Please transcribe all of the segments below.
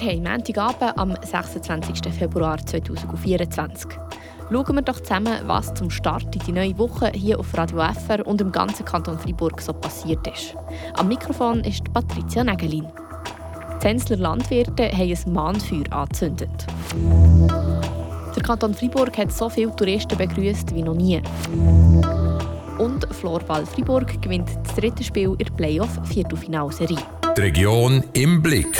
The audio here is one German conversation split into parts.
Wir haben Montagabend am 26. Februar 2024. Schauen wir doch zusammen, was zum Start in die neue Woche hier auf Radio FR und im ganzen Kanton Freiburg so passiert ist. Am Mikrofon ist Patricia Nägelin. Die Zensler Landwirte haben ein Mahnfeuer angezündet. Der Kanton Freiburg hat so viele Touristen begrüßt wie noch nie. Und Florball Freiburg gewinnt das dritte Spiel in der Playoff-Viertelfinalserie. Die Region im Blick.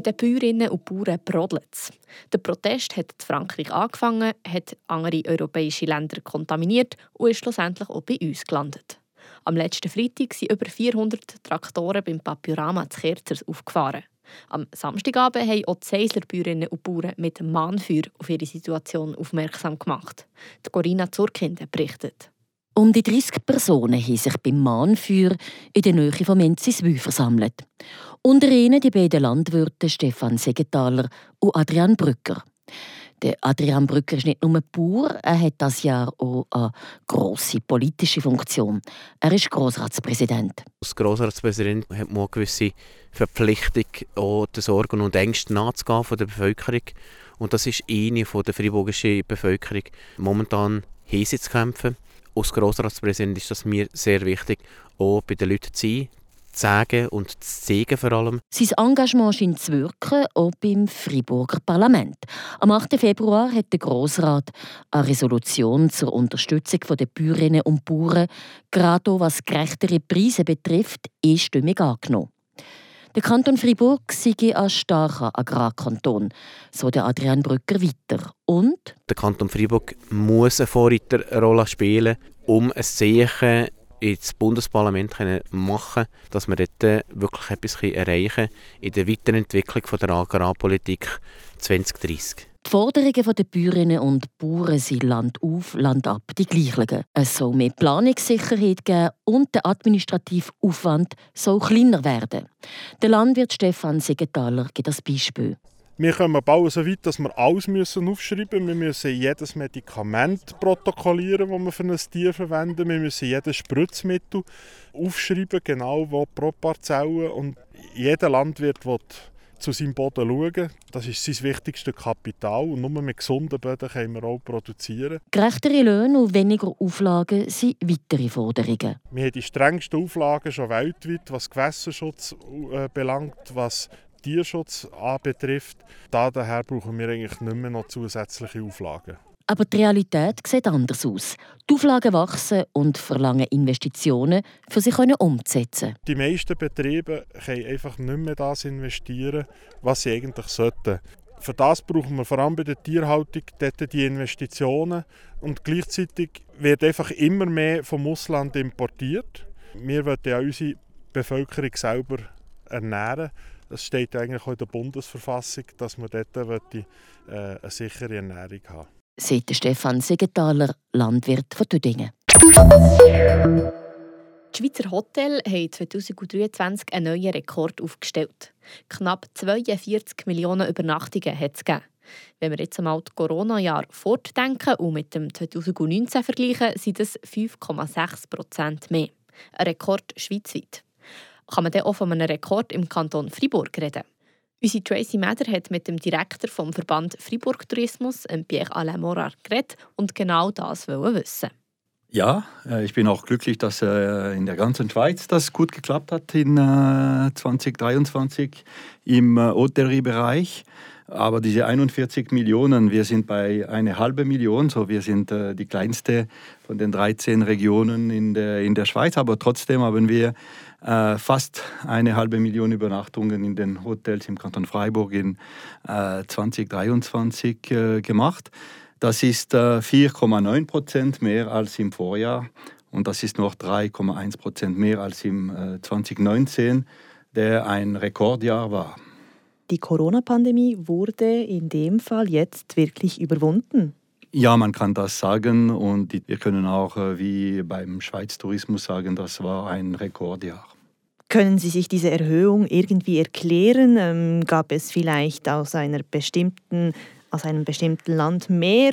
Bei den Bäuerinnen und Bauern brodelt es. Der Protest hat in Frankreich angefangen, hat andere europäische Länder kontaminiert und ist schlussendlich auch bei uns gelandet. Am letzten Freitag sind über 400 Traktoren beim Papyrama zu Kerzers aufgefahren. Am Samstagabend haben auch die Seisler Bäuerinnen und Bauern mit Mahnfeuer auf ihre Situation aufmerksam gemacht. Die Corinna Zurkinde berichtet. Um die 30 Personen haben sich beim Mahnfeuer in der Nähe von Menziswil versammelt. Unter ihnen die beiden Landwirte Stefan Segenthaler und Adrian Brücker. Der Adrian Brücker ist nicht nur Bauer, er hat das Jahr auch eine grosse politische Funktion. Er ist Grossratspräsident. Als Grossratspräsident hat man eine gewisse Verpflichtung, auch den Sorgen und Ängsten nachzugehen von der Bevölkerung. Und das ist eine von der freiburgischen Bevölkerung. Momentan sie zu kämpfen. Als Grossratspräsident ist das mir sehr wichtig, auch bei den Leuten zu sein, zu sagen und zu zeigen vor allem. Sein Engagement scheint zu wirken, auch beim Freiburger Parlament. Am 8. Februar hat der Grossrat eine Resolution zur Unterstützung der Bäuerinnen und Bauern, gerade auch was gerechtere Preise betrifft, einstimmig angenommen. Der Kanton Fribourg sei ein starker Agrarkanton, so der Adrian Brücker weiter. Und? Der Kanton Fribourg muss eine Vorreiterrolle spielen, um ein Zeichen ins Bundesparlament machen dass wir dort wirklich etwas erreichen in der Weiterentwicklung der Agrarpolitik 2030. Die Forderungen der Bäuerinnen und Bauern sind Land auf, Land ab die gleichen. Es soll mehr Planungssicherheit geben und der administrative Aufwand soll kleiner werden. Der Landwirt Stefan Segenthaler gibt das Beispiel. Wir kommen bald so weit, dass wir alles aufschreiben müssen. Wir müssen jedes Medikament protokollieren, das wir für ein Tier verwenden. Wir müssen jedes Spritzmittel aufschreiben, genau wo pro Parzelle. Und jeder Landwirt will zu seinem Boden schauen. Das ist sein wichtigstes Kapital. Und nur mit gesunden Böden können wir auch produzieren. Gerechtere Löhne und weniger Auflagen sind weitere Forderungen. Wir haben die strengsten Auflagen schon weltweit, was Gewässerschutz äh, belangt, was Tierschutz anbetrifft. Daher brauchen wir eigentlich nicht mehr noch zusätzliche Auflagen. Aber die Realität sieht anders aus. Die Auflagen wachsen und verlangen Investitionen, für sie umzusetzen. Die meisten Betriebe können einfach nicht mehr das investieren, was sie eigentlich sollten. Für das brauchen wir vor allem bei der Tierhaltung dort die Investitionen. Und gleichzeitig wird einfach immer mehr vom Ausland importiert. Wir wollen ja unsere Bevölkerung selber ernähren. Das steht eigentlich auch in der Bundesverfassung, dass man dort äh, eine sichere Ernährung haben Sagt Stefan Segenthaler, Landwirt von Tüdingen. Die Schweizer Hotels haben 2023 einen neuen Rekord aufgestellt. Knapp 42 Millionen Übernachtungen hat es gegeben. Wenn wir jetzt einmal das Corona-Jahr fortdenken und mit dem 2019 vergleichen, sind es 5,6 Prozent mehr. Ein Rekord schweizweit kann man dann auch von einem Rekord im Kanton Fribourg reden. Unsere Tracy Meder hat mit dem Direktor vom Verband Fribourg Tourismus, Pierre-Alain Morar, geredet und genau das wissen. Ja, äh, ich bin auch glücklich, dass äh, in der ganzen Schweiz das gut geklappt hat in 2023 äh, im Hotelleriebereich. Aber diese 41 Millionen, wir sind bei einer halben Million, so wir sind die kleinste von den 13 Regionen in der, in der Schweiz, aber trotzdem haben wir äh, fast eine halbe Million Übernachtungen in den Hotels im Kanton Freiburg in äh, 2023 äh, gemacht. Das ist 4,9 äh, Prozent mehr als im Vorjahr und das ist noch 3,1 Prozent mehr als im 2019, äh, der ein Rekordjahr war. Die Corona-Pandemie wurde in dem Fall jetzt wirklich überwunden. Ja, man kann das sagen und wir können auch äh, wie beim Schweiz Tourismus sagen, das war ein Rekordjahr. Können Sie sich diese Erhöhung irgendwie erklären? Ähm, gab es vielleicht aus, einer bestimmten, aus einem bestimmten Land mehr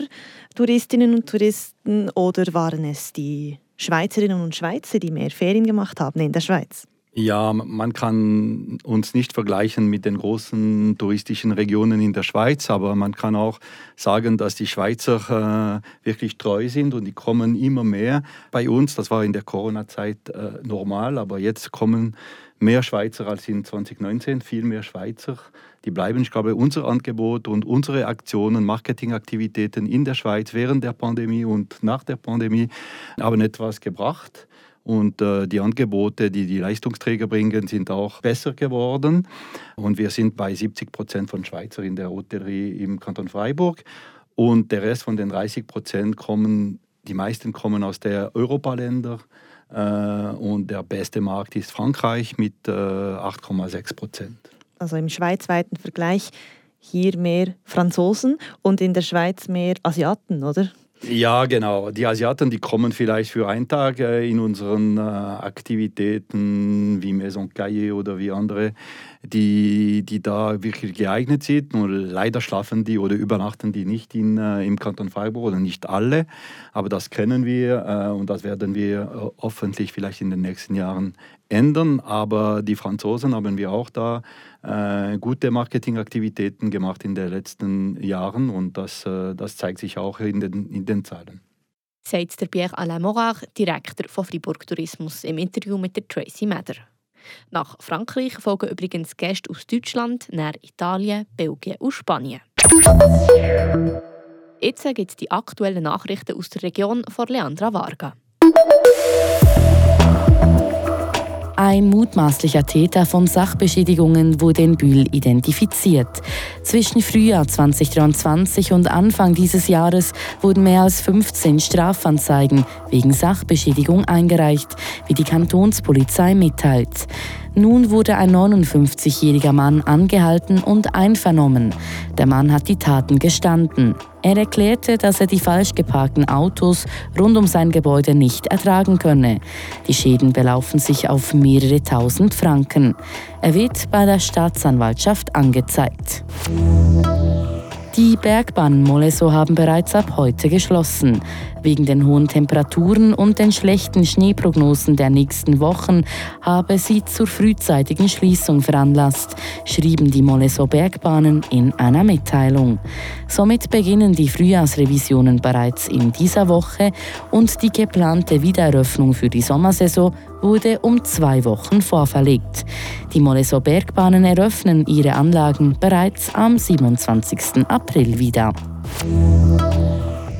Touristinnen und Touristen oder waren es die Schweizerinnen und Schweizer, die mehr Ferien gemacht haben in der Schweiz? Ja, man kann uns nicht vergleichen mit den großen touristischen Regionen in der Schweiz, aber man kann auch sagen, dass die Schweizer äh, wirklich treu sind und die kommen immer mehr bei uns. Das war in der Corona-Zeit äh, normal, aber jetzt kommen mehr Schweizer als in 2019, viel mehr Schweizer. Die bleiben, ich glaube, unser Angebot und unsere Aktionen, Marketingaktivitäten in der Schweiz während der Pandemie und nach der Pandemie haben etwas gebracht. Und äh, die Angebote, die die Leistungsträger bringen, sind auch besser geworden. Und wir sind bei 70 Prozent von Schweizer in der Hotellerie im Kanton Freiburg. Und der Rest von den 30 Prozent kommen, die meisten kommen aus der Europaländer. Äh, und der beste Markt ist Frankreich mit äh, 8,6 Prozent. Also im schweizweiten Vergleich hier mehr Franzosen und in der Schweiz mehr Asiaten, oder? Ja, genau. Die Asiaten, die kommen vielleicht für einen Tag äh, in unseren äh, Aktivitäten wie Maison Caillé oder wie andere, die, die da wirklich geeignet sind. Nur leider schlafen die oder übernachten die nicht in, äh, im Kanton Freiburg oder nicht alle. Aber das kennen wir und das werden wir hoffentlich vielleicht in den nächsten Jahren ändern. Aber die Franzosen haben wir auch da äh, gute Marketingaktivitäten gemacht in den letzten Jahren und das, äh, das zeigt sich auch in den, in den Zahlen. Sagt der Pierre Alain Morard, Direktor von Fribourg Tourismus, im Interview mit der Tracy Mather. Nach Frankreich folgen übrigens Gäste aus Deutschland, nach Italien, Belgien und Spanien. Jetzt gibt es die aktuellen Nachrichten aus der Region von Leandra Varga. Ein mutmaßlicher Täter von Sachbeschädigungen wurde in Bühl identifiziert. Zwischen Frühjahr 2023 und Anfang dieses Jahres wurden mehr als 15 Strafanzeigen wegen Sachbeschädigung eingereicht, wie die Kantonspolizei mitteilt. Nun wurde ein 59-jähriger Mann angehalten und einvernommen. Der Mann hat die Taten gestanden. Er erklärte, dass er die falsch geparkten Autos rund um sein Gebäude nicht ertragen könne. Die Schäden belaufen sich auf mehrere tausend Franken. Er wird bei der Staatsanwaltschaft angezeigt. Die Bergbahnen Moleso haben bereits ab heute geschlossen. Wegen den hohen Temperaturen und den schlechten Schneeprognosen der nächsten Wochen habe sie zur frühzeitigen Schließung veranlasst, schrieben die Moleso Bergbahnen in einer Mitteilung. Somit beginnen die Frühjahrsrevisionen bereits in dieser Woche und die geplante Wiedereröffnung für die Sommersaison wurde um zwei Wochen vorverlegt. Die Moleso Bergbahnen eröffnen ihre Anlagen bereits am 27. April wieder.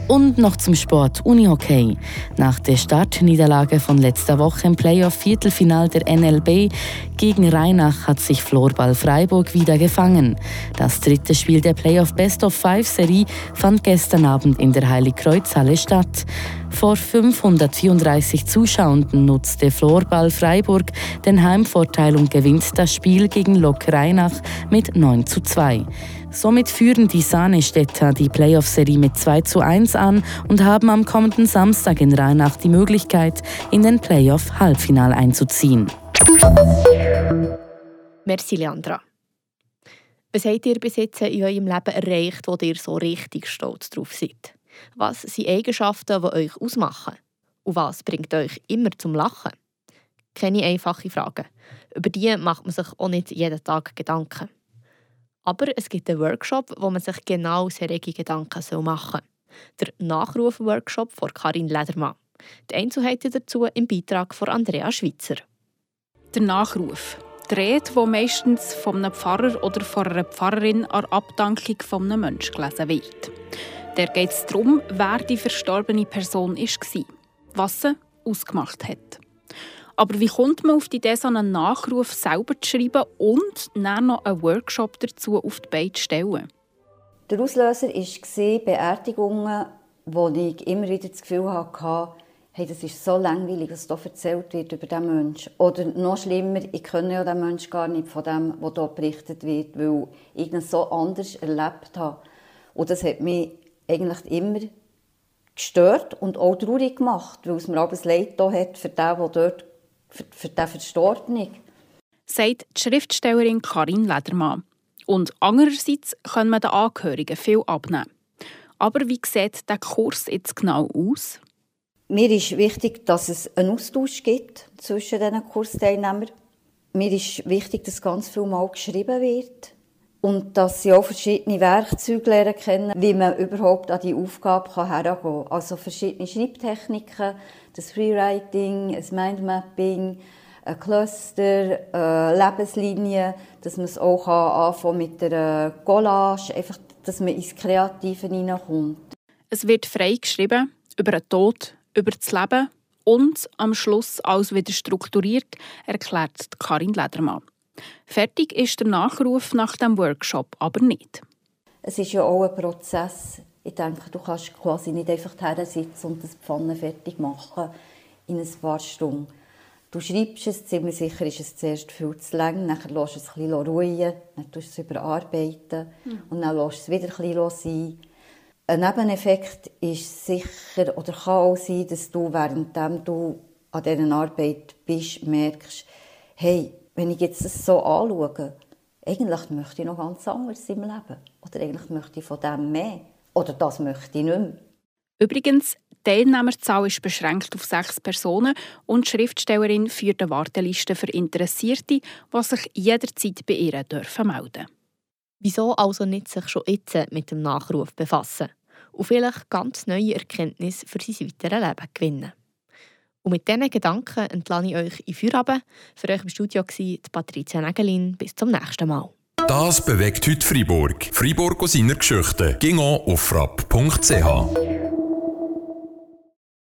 Und noch zum Sport, Unihockey. Nach der Startniederlage von letzter Woche im Playoff-Viertelfinal der NLB gegen Rheinach hat sich Florball Freiburg wieder gefangen. Das dritte Spiel der Playoff Best of Five-Serie fand gestern Abend in der Heiligkreuzhalle statt. Vor 534 Zuschauenden nutzte Florball Freiburg den Heimvorteil und gewinnt das Spiel gegen Lok Rheinach mit 9 zu 2. Somit führen die Sahnestädter die Playoff-Serie mit 2 zu 1 an und haben am kommenden Samstag in Rheinach die Möglichkeit, in den Playoff-Halbfinal einzuziehen. Merci, Leandra. Was habt ihr bis jetzt in eurem Leben erreicht, wo ihr so richtig stolz drauf seid? Was sind Eigenschaften, die euch ausmachen? Und was bringt euch immer zum Lachen? Keine einfache Frage. Über die macht man sich auch nicht jeden Tag Gedanken. Aber es gibt einen Workshop, wo man sich genau solche Gedanken machen soll. Der Nachruf-Workshop von Karin Ledermann. Die Einzelheiten dazu im Beitrag von Andrea Schweitzer. Der Nachruf. Die Rede, die meistens von einem Pfarrer oder von einer Pfarrerin an Abdankung von einem Menschen gelesen wird. Der geht es darum, wer die verstorbene Person war, was sie ausgemacht hat. Aber wie kommt man auf die Idee, so einen Nachruf selber zu schreiben und dann noch einen Workshop dazu auf die Beine zu stellen? Der Auslöser war Beerdigungen, wo ich immer wieder das Gefühl hatte, hey, das ist so langweilig, was hier erzählt wird über diesen Menschen. Oder noch schlimmer, ich kenne ja den Menschen gar nicht von dem, was hier berichtet wird, weil ich ihn so anders erlebt habe. Und das hat mich eigentlich immer gestört und auch traurig gemacht, weil es mir alles leid hat für den, der dort für, für den Verstorbenen. Sagt die Schriftstellerin Karin Ledermann. Und andererseits können wir den Angehörigen viel abnehmen. Aber wie sieht der Kurs jetzt genau aus? Mir ist wichtig, dass es einen Austausch gibt zwischen diesen Kursteilnehmern. mir ist wichtig, dass ganz viel mal geschrieben wird. Und dass sie auch verschiedene Werkzeuge lernen kennen, wie man überhaupt an die Aufgabe herangehen kann. Also verschiedene Schreibtechniken, das Freewriting, das Mindmapping, ein Cluster, eine Lebenslinie, dass man es auch anfangen mit der Collage, einfach, dass man ins Kreative hineinkommt. Es wird frei geschrieben über den Tod, über das Leben und am Schluss alles wieder strukturiert, erklärt Karin Ledermann. Fertig ist der Nachruf nach dem Workshop aber nicht. Es ist ja auch ein Prozess. Ich denke, du kannst quasi nicht einfach sitzen und das Pfanne fertig machen in ein paar Stunden. Du schreibst es, ziemlich sicher ist es zuerst viel zu lang, dann lässt du es ein bisschen ruhen, dann tust du es überarbeiten mhm. und dann lässt du es wieder ein bisschen sein. Ein Nebeneffekt ist sicher oder kann auch sein, dass du, während du an dieser Arbeit bist, merkst, hey, wenn ich jetzt das so anschaue, eigentlich möchte ich noch ganz anderes im Leben. Oder eigentlich möchte ich von dem mehr. Oder das möchte ich nicht mehr. Übrigens, die Teilnehmerzahl ist beschränkt auf sechs Personen und die Schriftstellerin führt eine Warteliste für Interessierte, die sich jederzeit bei ihr dürfen melden Wieso also nicht sich schon jetzt mit dem Nachruf befassen und vielleicht ganz neue Erkenntnisse für sein weiteres Leben gewinnen? Und mit diesen Gedanken entlasse ich euch in Feierabend. Für euch im Studio war Patricia Nägelin. Bis zum nächsten Mal. Das bewegt heute Freiburg. Freiburg aus seiner Geschichte. Ging auf frapp.ch.